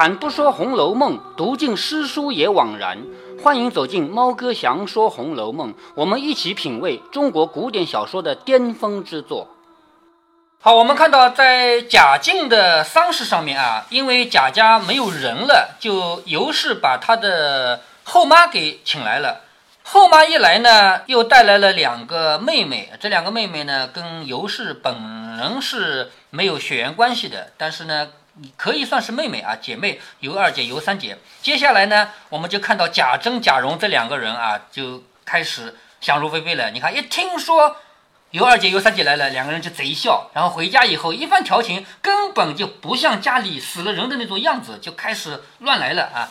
开坛不说《红楼梦》，读尽诗书也枉然。欢迎走进猫哥祥说《红楼梦》，我们一起品味中国古典小说的巅峰之作。好，我们看到在贾静的丧事上面啊，因为贾家没有人了，就尤氏把他的后妈给请来了。后妈一来呢，又带来了两个妹妹。这两个妹妹呢，跟尤氏本人是没有血缘关系的，但是呢，可以算是妹妹啊，姐妹。尤二姐、尤三姐。接下来呢，我们就看到贾珍、贾蓉这两个人啊，就开始想入非非了。你看，一听说尤二姐、尤三姐来了，两个人就贼笑。然后回家以后一番调情，根本就不像家里死了人的那种样子，就开始乱来了啊。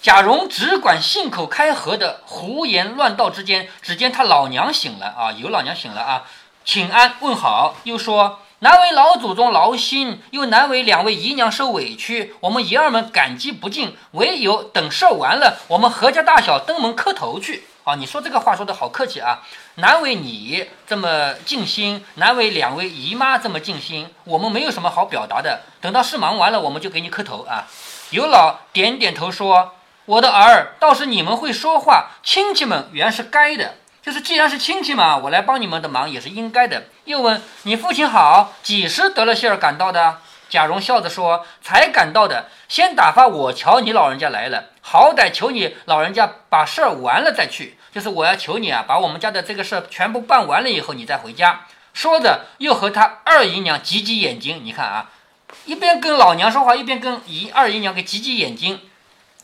贾蓉只管信口开河的胡言乱道之间，只见他老娘醒了啊，尤老娘醒了啊，请安问好，又说难为老祖宗劳心，又难为两位姨娘受委屈，我们爷儿们感激不尽，唯有等事儿完了，我们何家大小登门磕头去啊。你说这个话说的好客气啊，难为你这么尽心，难为两位姨妈这么尽心，我们没有什么好表达的，等到事忙完了，我们就给你磕头啊。尤老点点头说。我的儿，倒是你们会说话，亲戚们原是该的，就是既然是亲戚嘛，我来帮你们的忙也是应该的。又问你父亲好，几时得了信儿赶到的？贾蓉笑着说：“才赶到的，先打发我瞧你老人家来了，好歹求你老人家把事儿完了再去。就是我要求你啊，把我们家的这个事儿全部办完了以后，你再回家。”说着又和他二姨娘挤挤眼睛，你看啊，一边跟老娘说话，一边跟姨二姨娘给挤挤眼睛。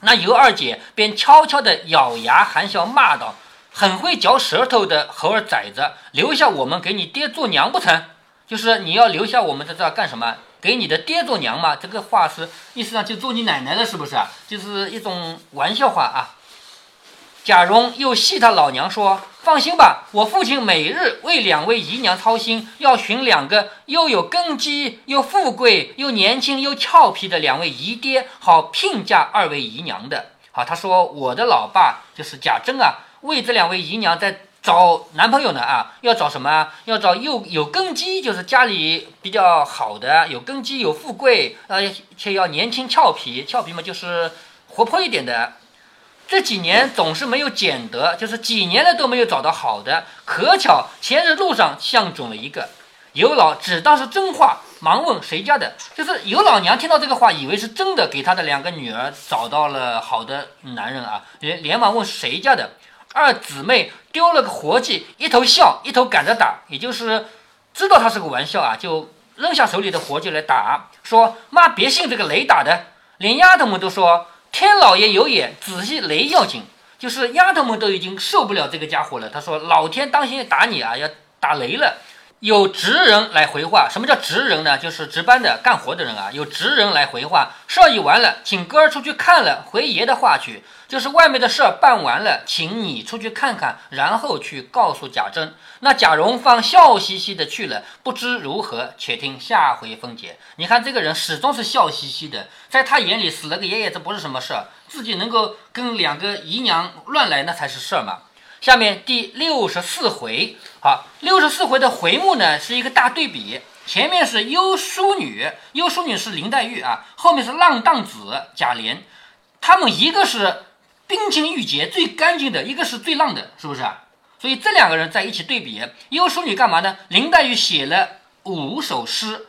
那尤二姐便悄悄地咬牙含笑骂道：“很会嚼舌头的猴儿崽子，留下我们给你爹做娘不成？就是你要留下我们在这干什么？给你的爹做娘吗？这个话是意思上就做你奶奶了，是不是？就是一种玩笑话啊。”贾蓉又戏他老娘说：“放心吧，我父亲每日为两位姨娘操心，要寻两个又有根基、又富贵、又年轻、又俏皮的两位姨爹，好聘嫁二位姨娘的。”好，他说：“我的老爸就是贾珍啊，为这两位姨娘在找男朋友呢啊，要找什么？要找又有根基，就是家里比较好的，有根基、有富贵，呃，且要年轻俏皮，俏皮嘛就是活泼一点的。”这几年总是没有捡得，就是几年了都没有找到好的。可巧前日路上相中了一个，尤老只当是真话，忙问谁家的。就是尤老娘听到这个话，以为是真的，给她的两个女儿找到了好的男人啊，连连忙问谁家的。二姊妹丢了个活计，一头笑，一头赶着打，也就是知道他是个玩笑啊，就扔下手里的活计来打，说妈别信这个雷打的，连丫头们都说。天老爷有眼，仔细雷要紧，就是丫头们都已经受不了这个家伙了。他说：“老天当心打你啊，要打雷了。”有职人来回话，什么叫职人呢？就是值班的干活的人啊。有职人来回话，事儿已完了，请哥儿出去看了，回爷的话去。就是外面的事儿办完了，请你出去看看，然后去告诉贾珍。那贾蓉放笑嘻嘻的去了，不知如何，且听下回分解。你看这个人始终是笑嘻嘻的，在他眼里死了个爷爷，这不是什么事儿，自己能够跟两个姨娘乱来，那才是事儿嘛。下面第六十四回，好，六十四回的回目呢是一个大对比，前面是优淑女，优淑女是林黛玉啊，后面是浪荡子贾琏，他们一个是冰清玉洁最干净的，一个是最浪的，是不是？所以这两个人在一起对比，优淑女干嘛呢？林黛玉写了五首诗，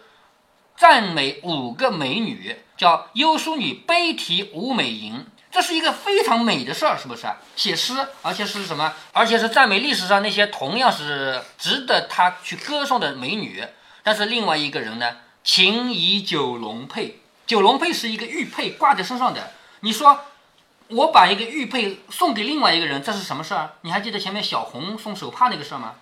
赞美五个美女，叫《优淑女悲题五美吟》。这是一个非常美的事儿，是不是？写诗，而且是什么？而且是赞美历史上那些同样是值得他去歌颂的美女。但是另外一个人呢，情以九龙佩，九龙佩是一个玉佩挂在身上的。你说，我把一个玉佩送给另外一个人，这是什么事儿？你还记得前面小红送手帕那个事儿吗？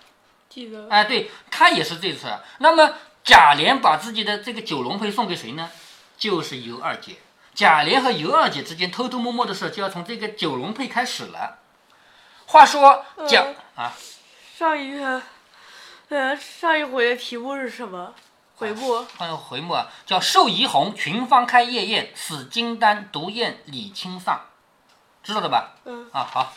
记得。哎，对他也是这次。那么贾琏把自己的这个九龙佩送给谁呢？就是尤二姐。贾琏和尤二姐之间偷偷摸摸的事，就要从这个九龙配开始了。话说贾啊，上一个，呃，上一回的题目是什么？回目？嗯，回目啊，叫“寿怡红群芳开夜宴，死金丹独宴李清丧”，知道的吧？嗯。啊，好。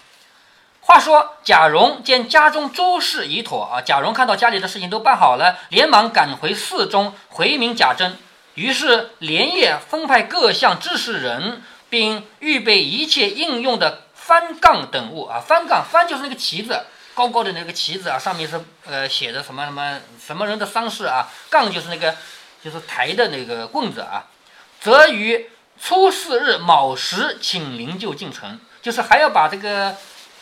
话说贾蓉见家中诸事已妥啊，贾蓉看到家里的事情都办好了，连忙赶回寺中回明贾珍。于是连夜分派各项知识人，并预备一切应用的翻杠等物啊。翻杠，翻就是那个旗子，高高的那个旗子啊，上面是呃写的什么什么什么人的丧事啊。杠就是那个就是抬的那个棍子啊。则于初四日卯时请灵柩进城，就是还要把这个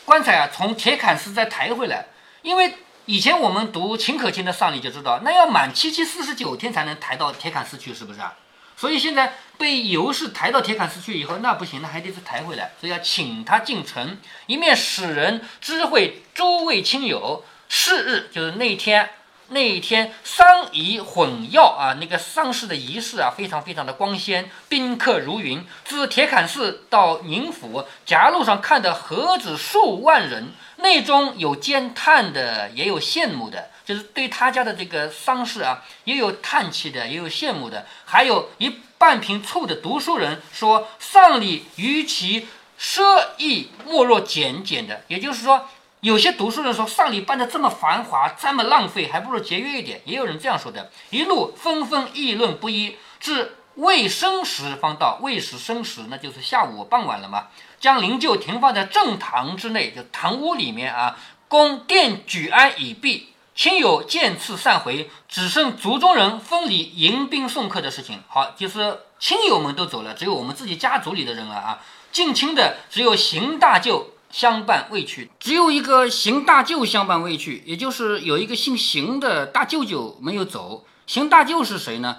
棺材啊从铁槛寺再抬回来，因为。以前我们读秦可卿的丧礼就知道，那要满七七四十九天才能抬到铁槛寺去，是不是啊？所以现在被尤氏抬到铁槛寺去以后，那不行，那还得再抬回来，所以要请他进城，一面使人知会诸位亲友，是日就是那天。那一天丧仪混耀啊，那个丧事的仪式啊，非常非常的光鲜，宾客如云。自铁槛寺到宁府夹路上看的何止数万人，内中有惊叹的，也有羡慕的，就是对他家的这个丧事啊，也有叹气的，也有羡慕的，还有一半瓶醋的读书人说，丧礼与其奢逸莫若简简的，也就是说。有些读书人说，丧礼办得这么繁华，这么浪费，还不如节约一点。也有人这样说的，一路纷纷议论不一，至未申时方到。未时申时，那就是下午傍晚了嘛。将灵柩停放在正堂之内，就堂屋里面啊，供殿举安已毕，亲友见次散回，只剩族中人分离迎宾送客的事情。好，就是亲友们都走了，只有我们自己家族里的人了啊。近亲的只有邢大舅。相伴未去，只有一个邢大舅相伴未去，也就是有一个姓邢的大舅舅没有走。邢大舅是谁呢？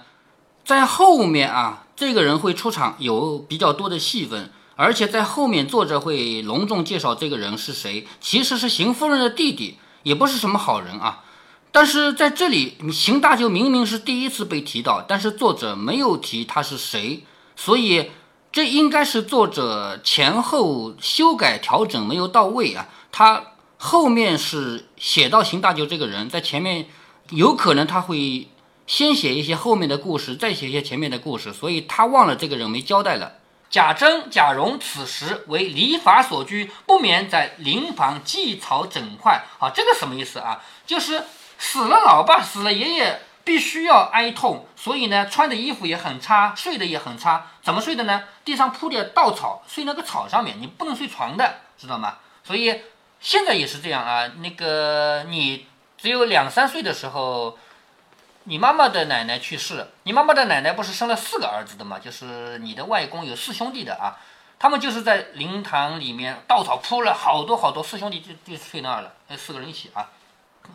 在后面啊，这个人会出场，有比较多的戏份，而且在后面作者会隆重介绍这个人是谁。其实是邢夫人的弟弟，也不是什么好人啊。但是在这里，邢大舅明明是第一次被提到，但是作者没有提他是谁，所以。这应该是作者前后修改调整没有到位啊，他后面是写到邢大舅这个人，在前面有可能他会先写一些后面的故事，再写一些前面的故事，所以他忘了这个人没交代了。贾珍、贾蓉此时为礼法所拘，不免在灵房祭草整块。啊，这个什么意思啊？就是死了老爸，死了爷爷。必须要哀痛，所以呢，穿的衣服也很差，睡的也很差。怎么睡的呢？地上铺点稻草，睡那个草上面，你不能睡床的，知道吗？所以现在也是这样啊。那个你只有两三岁的时候，你妈妈的奶奶去世，你妈妈的奶奶不是生了四个儿子的嘛？就是你的外公有四兄弟的啊，他们就是在灵堂里面稻草铺了好多好多，四兄弟就就睡那儿了，那四个人一起啊。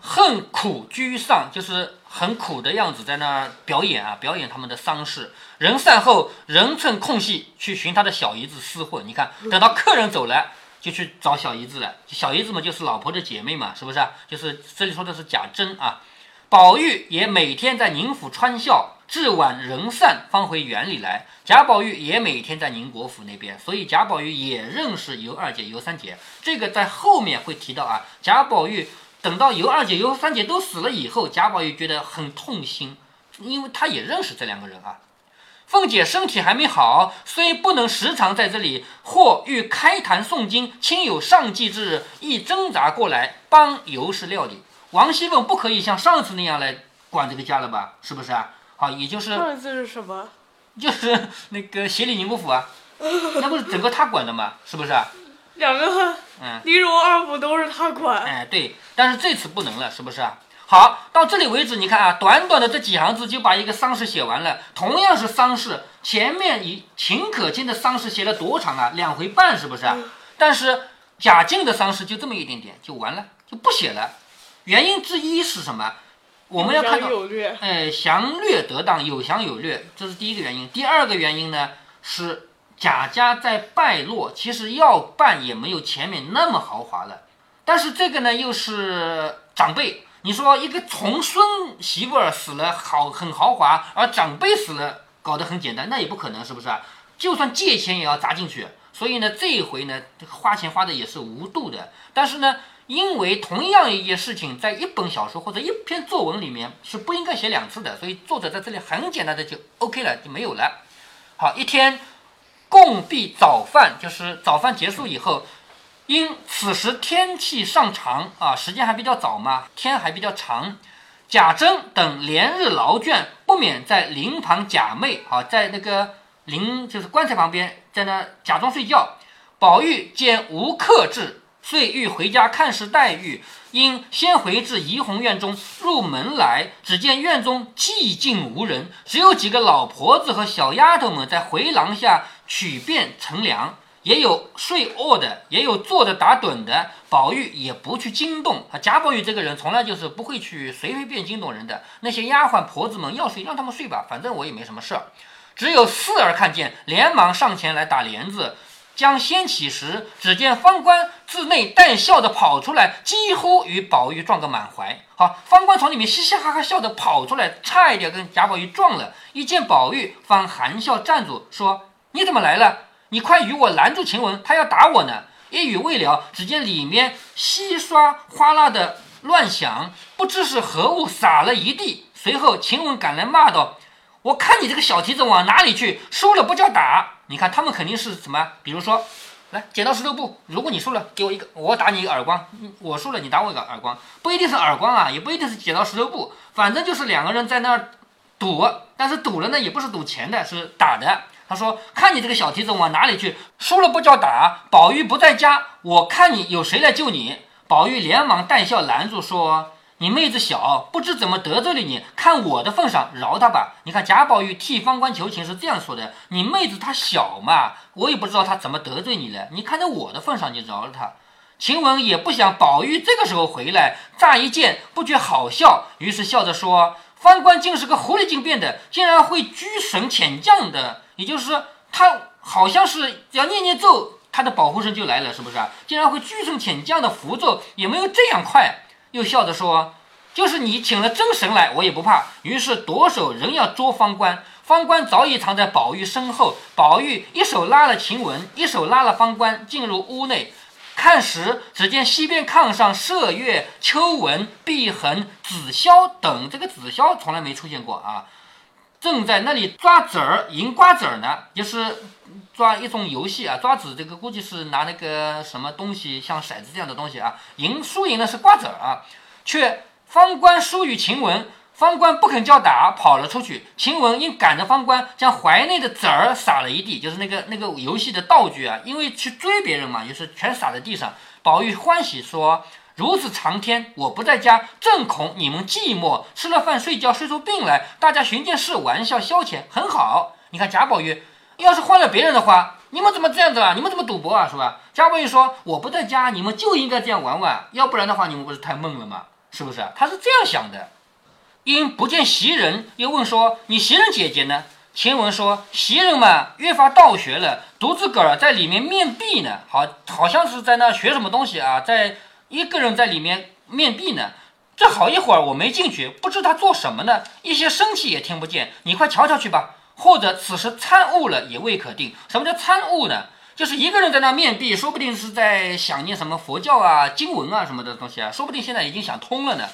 恨苦居上，就是很苦的样子，在那表演啊，表演他们的丧事。人散后，人趁空隙去寻他的小姨子厮混。你看，等到客人走了，就去找小姨子了。小姨子嘛，就是老婆的姐妹嘛，是不是？就是这里说的是贾珍啊。宝玉也每天在宁府穿孝，至晚人散方回园里来。贾宝玉也每天在宁国府那边，所以贾宝玉也认识尤二姐、尤三姐。这个在后面会提到啊，贾宝玉。等到尤二姐、尤三姐都死了以后，贾宝玉觉得很痛心，因为他也认识这两个人啊。凤姐身体还没好，虽不能时常在这里，或欲开坛诵经，亲友上祭之日，亦挣扎过来帮尤氏料理。王熙凤不可以像上次那样来管这个家了吧？是不是啊？好，也就是上次是什么？就是那个协理宁国府啊，那不是整个他管的吗？是不是啊？两个，嗯，宁荣二府都是他管。哎，对，但是这次不能了，是不是啊？好，到这里为止，你看啊，短短的这几行字就把一个丧事写完了。同样是丧事，前面以秦可卿的丧事写了多长啊？两回半，是不是啊？但是贾敬的丧事就这么一点点就完了，就不写了。原因之一是什么？我们要看到，哎，详略得当，有详有略，这是第一个原因。第二个原因呢是。贾家在败落，其实要办也没有前面那么豪华了。但是这个呢，又是长辈。你说一个重孙媳妇儿死了，好很豪华，而长辈死了，搞得很简单，那也不可能，是不是啊？就算借钱也要砸进去。所以呢，这一回呢，花钱花的也是无度的。但是呢，因为同样一件事情，在一本小说或者一篇作文里面是不应该写两次的，所以作者在这里很简单的就 OK 了，就没有了。好，一天。共毕早饭，就是早饭结束以后，因此时天气尚长啊，时间还比较早嘛，天还比较长，贾珍等连日劳倦，不免在灵旁假寐，啊，在那个灵就是棺材旁边，在那假装睡觉。宝玉见无客至，遂欲回家看视黛玉，因先回至怡红院中，入门来，只见院中寂静无人，只有几个老婆子和小丫头们在回廊下取便乘凉。也有睡卧的，也有坐着打盹的。宝玉也不去惊动啊。贾宝玉这个人从来就是不会去随随便惊动人的。那些丫鬟婆子们要睡，让他们睡吧，反正我也没什么事儿。只有四儿看见，连忙上前来打帘子。将掀起时，只见方官自内带笑的跑出来，几乎与宝玉撞个满怀。好，方官从里面嘻嘻哈哈笑的跑出来，差一点跟贾宝玉撞了。一见宝玉，方含笑站住，说：“你怎么来了？”你快与我拦住晴雯，她要打我呢！一语未了，只见里面稀刷哗啦的乱响，不知是何物洒了一地。随后晴雯赶来骂道：“我看你这个小蹄子往哪里去？输了不叫打！你看他们肯定是什么？比如说，来剪刀石头布，如果你输了，给我一个，我打你一个耳光；我输了，你打我一个耳光。不一定是耳光啊，也不一定是剪刀石头布，反正就是两个人在那儿赌，但是赌了呢，也不是赌钱的，是打的。”他说：“看你这个小蹄子往哪里去？输了不叫打。宝玉不在家，我看你有谁来救你？”宝玉连忙带笑拦住，说：“你妹子小，不知怎么得罪了你。看我的份上，饶她吧。”你看贾宝玉替方官求情是这样说的：“你妹子她小嘛，我也不知道她怎么得罪你了。你看在我的份上，你饶了她。”晴雯也不想宝玉这个时候回来，乍一见不觉好笑，于是笑着说：“方官竟是个狐狸精变的，竟然会居神遣将的。”也就是说，他好像是要念念咒，他的保护神就来了，是不是啊？竟然会聚神遣将的符咒也没有这样快。又笑着说：“就是你请了真神来，我也不怕。”于是夺手仍要捉方官，方官早已藏在宝玉身后。宝玉一手拉了晴雯，一手拉了方官，进入屋内。看时，只见西边炕上麝月、秋纹、碧痕、紫霄等，这个紫霄从来没出现过啊。正在那里抓子儿、赢瓜子儿呢，就是抓一种游戏啊。抓子这个估计是拿那个什么东西，像骰子这样的东西啊。赢输赢的是瓜子儿啊。却方官输与晴雯，方官不肯叫打，跑了出去。晴雯因赶着方官，将怀内的子儿撒了一地，就是那个那个游戏的道具啊。因为去追别人嘛，就是全撒在地上。宝玉欢喜说。如此长天，我不在家，正恐你们寂寞。吃了饭睡觉，睡出病来，大家寻件事玩笑消遣，很好。你看贾宝玉，要是换了别人的话，你们怎么这样子啊？你们怎么赌博啊？是吧？贾宝玉说：“我不在家，你们就应该这样玩玩，要不然的话，你们不是太闷了吗？是不是？”他是这样想的。因不见袭人，又问说：“你袭人姐姐呢？”晴雯说：“袭人嘛，越发倒学了，独自个儿在里面面壁呢。好，好像是在那学什么东西啊，在。”一个人在里面面壁呢，这好一会儿我没进去，不知他做什么呢，一些声气也听不见。你快瞧瞧去吧，或者此时参悟了也未可定。什么叫参悟呢？就是一个人在那面壁，说不定是在想念什么佛教啊、经文啊什么的东西啊，说不定现在已经想通了呢。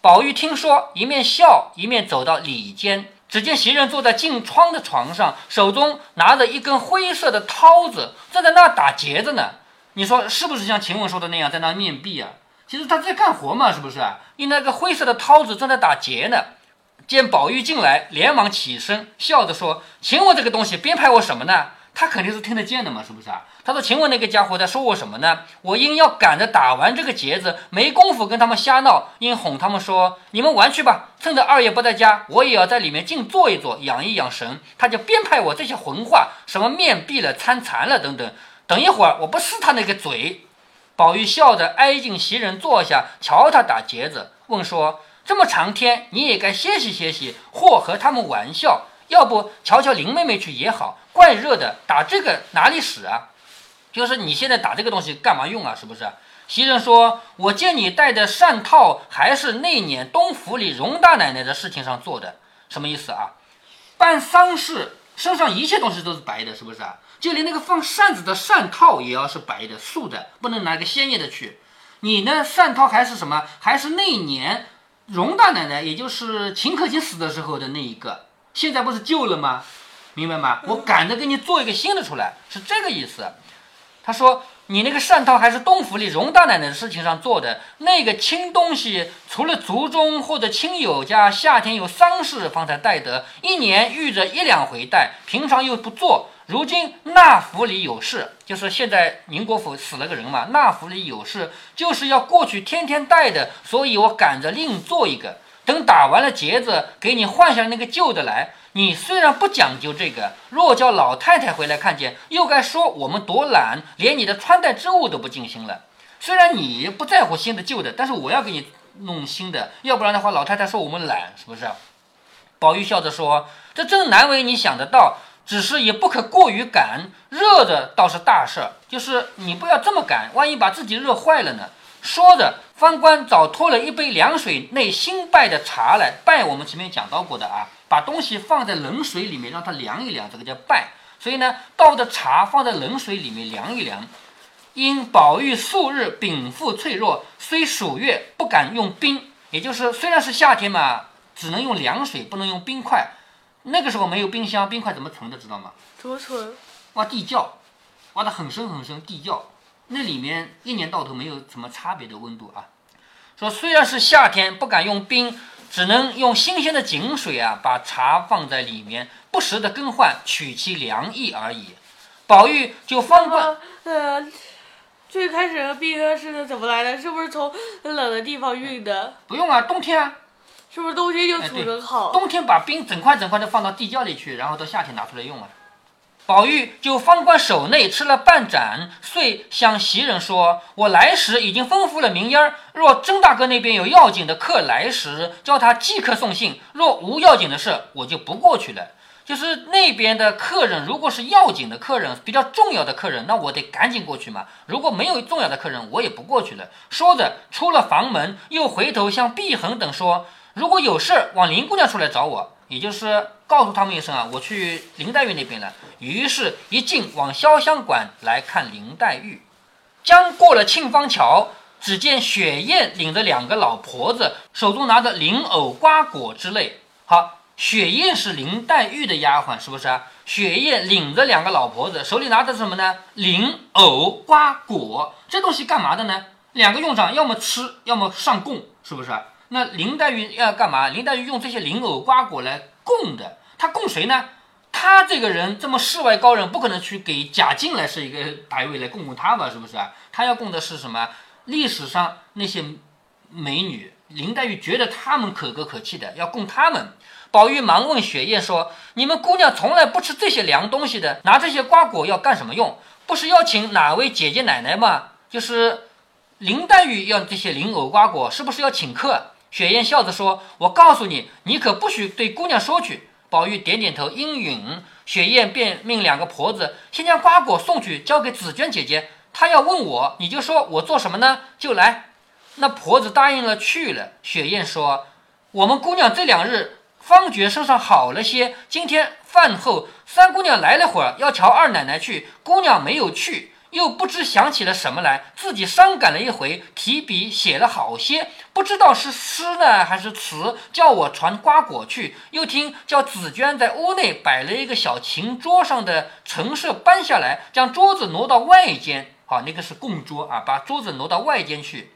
宝玉听说，一面笑一面走到里间，只见袭人坐在近窗的床上，手中拿着一根灰色的绦子，正在那打结子呢。你说是不是像晴雯说的那样，在那面壁啊？其实他在干活嘛，是不是啊？用那个灰色的绦子正在打结呢。见宝玉进来，连忙起身，笑着说：“晴雯这个东西编排我什么呢？他肯定是听得见的嘛，是不是啊？”他说：“晴雯那个家伙在说我什么呢？我因要赶着打完这个结子，没工夫跟他们瞎闹，因哄他们说：你们玩去吧，趁着二爷不在家，我也要在里面静坐一坐，养一养神。他就编排我这些混话，什么面壁了、参禅了等等。”等一会儿，我不撕他那个嘴。宝玉笑着挨近袭人坐下，瞧他打结子，问说：“这么长天，你也该歇息歇息，或和他们玩笑。要不瞧瞧林妹妹去也好，怪热的，打这个哪里使啊？就是你现在打这个东西干嘛用啊？是不是？”袭人说：“我见你戴的扇套，还是那年东府里荣大奶奶的事情上做的，什么意思啊？办丧事，身上一切东西都是白的，是不是啊？”就连那个放扇子的扇套也要是白的素的，不能拿个鲜艳的去。你呢，扇套还是什么？还是那一年荣大奶奶，也就是秦可卿死的时候的那一个。现在不是旧了吗？明白吗？我赶着给你做一个新的出来，是这个意思。他说：“你那个扇套还是东府里荣大奶奶的事情上做的，那个轻东西，除了族中或者亲友家夏天有丧事方才带得，一年遇着一两回带，平常又不做。如今那府里有事，就是现在宁国府死了个人嘛，那府里有事，就是要过去天天带的，所以我赶着另做一个。等打完了结子，给你换下那个旧的来。你虽然不讲究这个，若叫老太太回来看见，又该说我们多懒，连你的穿戴之物都不尽心了。虽然你不在乎新的旧的，但是我要给你弄新的，要不然的话，老太太说我们懒，是不是？宝玉笑着说：“这正难为你想得到，只是也不可过于赶。热的倒是大事，就是你不要这么赶，万一把自己热坏了呢。”说着，方官早拖了一杯凉水内新拜的茶来拜。我们前面讲到过的啊。把东西放在冷水里面，让它凉一凉，这个叫拜。所以呢，倒的茶放在冷水里面凉一凉。因宝玉素日禀赋脆弱，虽暑月不敢用冰，也就是虽然是夏天嘛，只能用凉水，不能用冰块。那个时候没有冰箱，冰块怎么存的？知道吗？怎么存？挖地窖，挖的很深很深，地窖那里面一年到头没有什么差别的温度啊。说虽然是夏天，不敢用冰。只能用新鲜的井水啊，把茶放在里面，不时的更换，取其凉意而已。宝玉就方官，呃，最开始冰是怎么来的？是不是从冷的地方运的？不用啊，冬天啊，是不是冬天就储存好？冬天把冰整块整块的放到地窖里去，然后到夏天拿出来用啊。宝玉就方官手内吃了半盏，遂向袭人说：“我来时已经吩咐了明烟儿，若甄大哥那边有要紧的客来时，叫他即刻送信；若无要紧的事，我就不过去了。就是那边的客人，如果是要紧的客人，比较重要的客人，那我得赶紧过去嘛。如果没有重要的客人，我也不过去了。”说着出了房门，又回头向碧恒等说：“如果有事，往林姑娘处来找我。”也就是告诉他们一声啊，我去林黛玉那边了。于是，一进往潇湘馆来看林黛玉。将过了沁芳桥，只见雪雁领着两个老婆子，手中拿着灵藕瓜果之类。好，雪雁是林黛玉的丫鬟，是不是啊？雪雁领着两个老婆子，手里拿的什么呢？灵藕瓜果，这东西干嘛的呢？两个用场，要么吃，要么上供，是不是？那林黛玉要干嘛？林黛玉用这些灵藕瓜果来供的，她供谁呢？她这个人这么世外高人，不可能去给贾静来是一个牌位来供供她吧？是不是啊？她要供的是什么？历史上那些美女，林黛玉觉得她们可歌可泣的，要供她们。宝玉忙问雪雁说：“你们姑娘从来不吃这些凉东西的，拿这些瓜果要干什么用？不是邀请哪位姐姐奶奶吗？就是林黛玉要这些灵藕瓜果，是不是要请客？”雪雁笑着说：“我告诉你，你可不许对姑娘说去。”宝玉点点头，应允。雪雁便命两个婆子先将瓜果送去，交给紫娟姐姐。她要问我，你就说我做什么呢？就来。那婆子答应了，去了。雪雁说：“我们姑娘这两日方觉身上好了些，今天饭后三姑娘来了会儿，要瞧二奶奶去，姑娘没有去。”又不知想起了什么来，自己伤感了一回，提笔写了好些，不知道是诗呢还是词，叫我传瓜果去。又听叫紫娟在屋内摆了一个小琴桌上的陈设搬下来，将桌子挪到外间。好，那个是供桌啊，把桌子挪到外间去。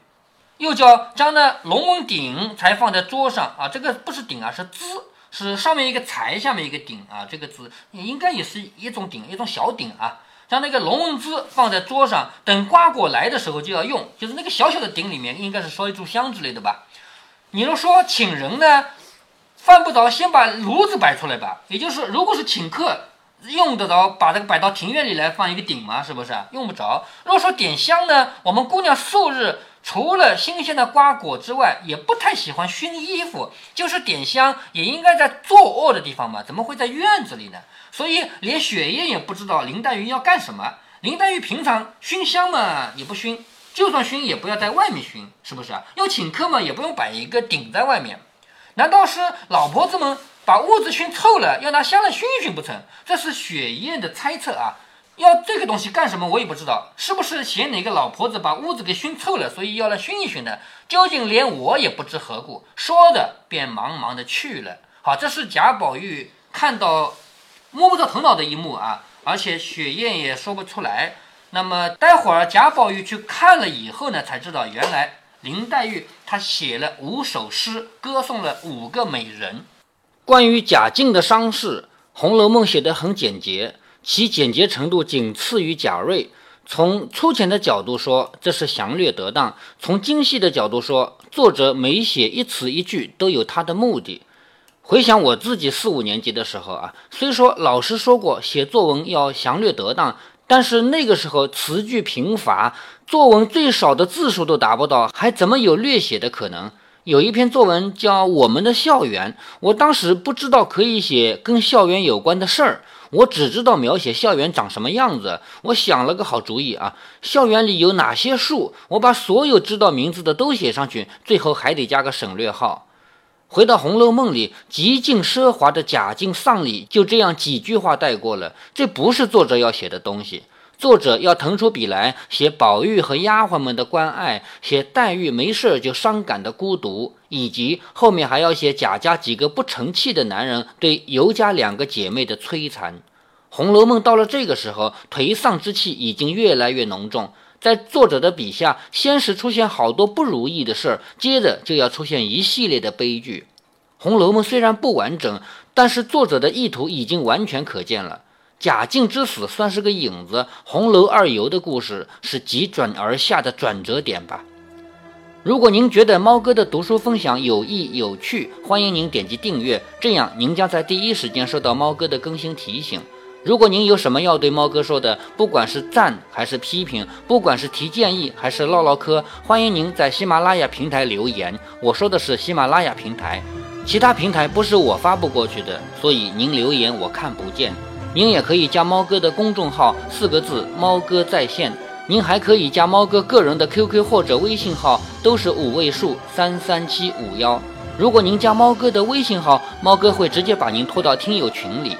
又叫将那龙纹鼎才放在桌上啊，这个不是鼎啊，是资，是上面一个财，下面一个鼎啊，这个字应该也是一种鼎，一种小鼎啊。将那个龙纹枝放在桌上，等瓜果来的时候就要用。就是那个小小的鼎里面，应该是烧一炷香之类的吧。你要说请人呢，犯不着先把炉子摆出来吧。也就是如果是请客，用得着把这个摆到庭院里来放一个鼎吗？是不是？用不着。如果说点香呢，我们姑娘素日。除了新鲜的瓜果之外，也不太喜欢熏衣服。就是点香，也应该在坐卧的地方嘛，怎么会在院子里呢？所以连雪雁也不知道林黛玉要干什么。林黛玉平常熏香嘛，也不熏，就算熏也不要在外面熏，是不是啊？要请客嘛，也不用摆一个顶在外面。难道是老婆子们把屋子熏臭了，要拿香来熏一熏不成？这是雪雁的猜测啊。要这个东西干什么？我也不知道，是不是嫌哪个老婆子把屋子给熏臭了，所以要来熏一熏的？究竟连我也不知何故。说着，便忙忙的去了。好，这是贾宝玉看到摸不着头脑的一幕啊！而且雪雁也说不出来。那么待会儿贾宝玉去看了以后呢，才知道原来林黛玉她写了五首诗，歌颂了五个美人。关于贾静的伤势，《红楼梦》写得很简洁，其简洁程度仅次于贾瑞。从粗浅的角度说，这是详略得当；从精细的角度说，作者每写一词一句都有他的目的。回想我自己四五年级的时候啊，虽说老师说过写作文要详略得当。但是那个时候词句贫乏，作文最少的字数都达不到，还怎么有略写的可能？有一篇作文叫《我们的校园》，我当时不知道可以写跟校园有关的事儿，我只知道描写校园长什么样子。我想了个好主意啊，校园里有哪些树，我把所有知道名字的都写上去，最后还得加个省略号。回到《红楼梦》里，极尽奢华的贾敬丧礼就这样几句话带过了。这不是作者要写的东西，作者要腾出笔来写宝玉和丫鬟们的关爱，写黛玉没事就伤感的孤独，以及后面还要写贾家几个不成器的男人对尤家两个姐妹的摧残。《红楼梦》到了这个时候，颓丧之气已经越来越浓重。在作者的笔下，先是出现好多不如意的事儿，接着就要出现一系列的悲剧。《红楼梦》虽然不完整，但是作者的意图已经完全可见了。贾静之死算是个影子，红楼二游的故事是急转而下的转折点吧。如果您觉得猫哥的读书分享有益有趣，欢迎您点击订阅，这样您将在第一时间收到猫哥的更新提醒。如果您有什么要对猫哥说的，不管是赞还是批评，不管是提建议还是唠唠嗑，欢迎您在喜马拉雅平台留言。我说的是喜马拉雅平台，其他平台不是我发布过去的，所以您留言我看不见。您也可以加猫哥的公众号，四个字“猫哥在线”。您还可以加猫哥个人的 QQ 或者微信号，都是五位数三三七五幺。如果您加猫哥的微信号，猫哥会直接把您拖到听友群里。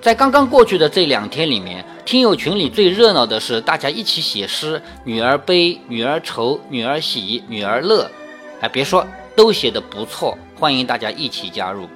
在刚刚过去的这两天里面，听友群里最热闹的是大家一起写诗，女儿悲，女儿愁，女儿喜，女儿乐。哎，别说，都写的不错，欢迎大家一起加入。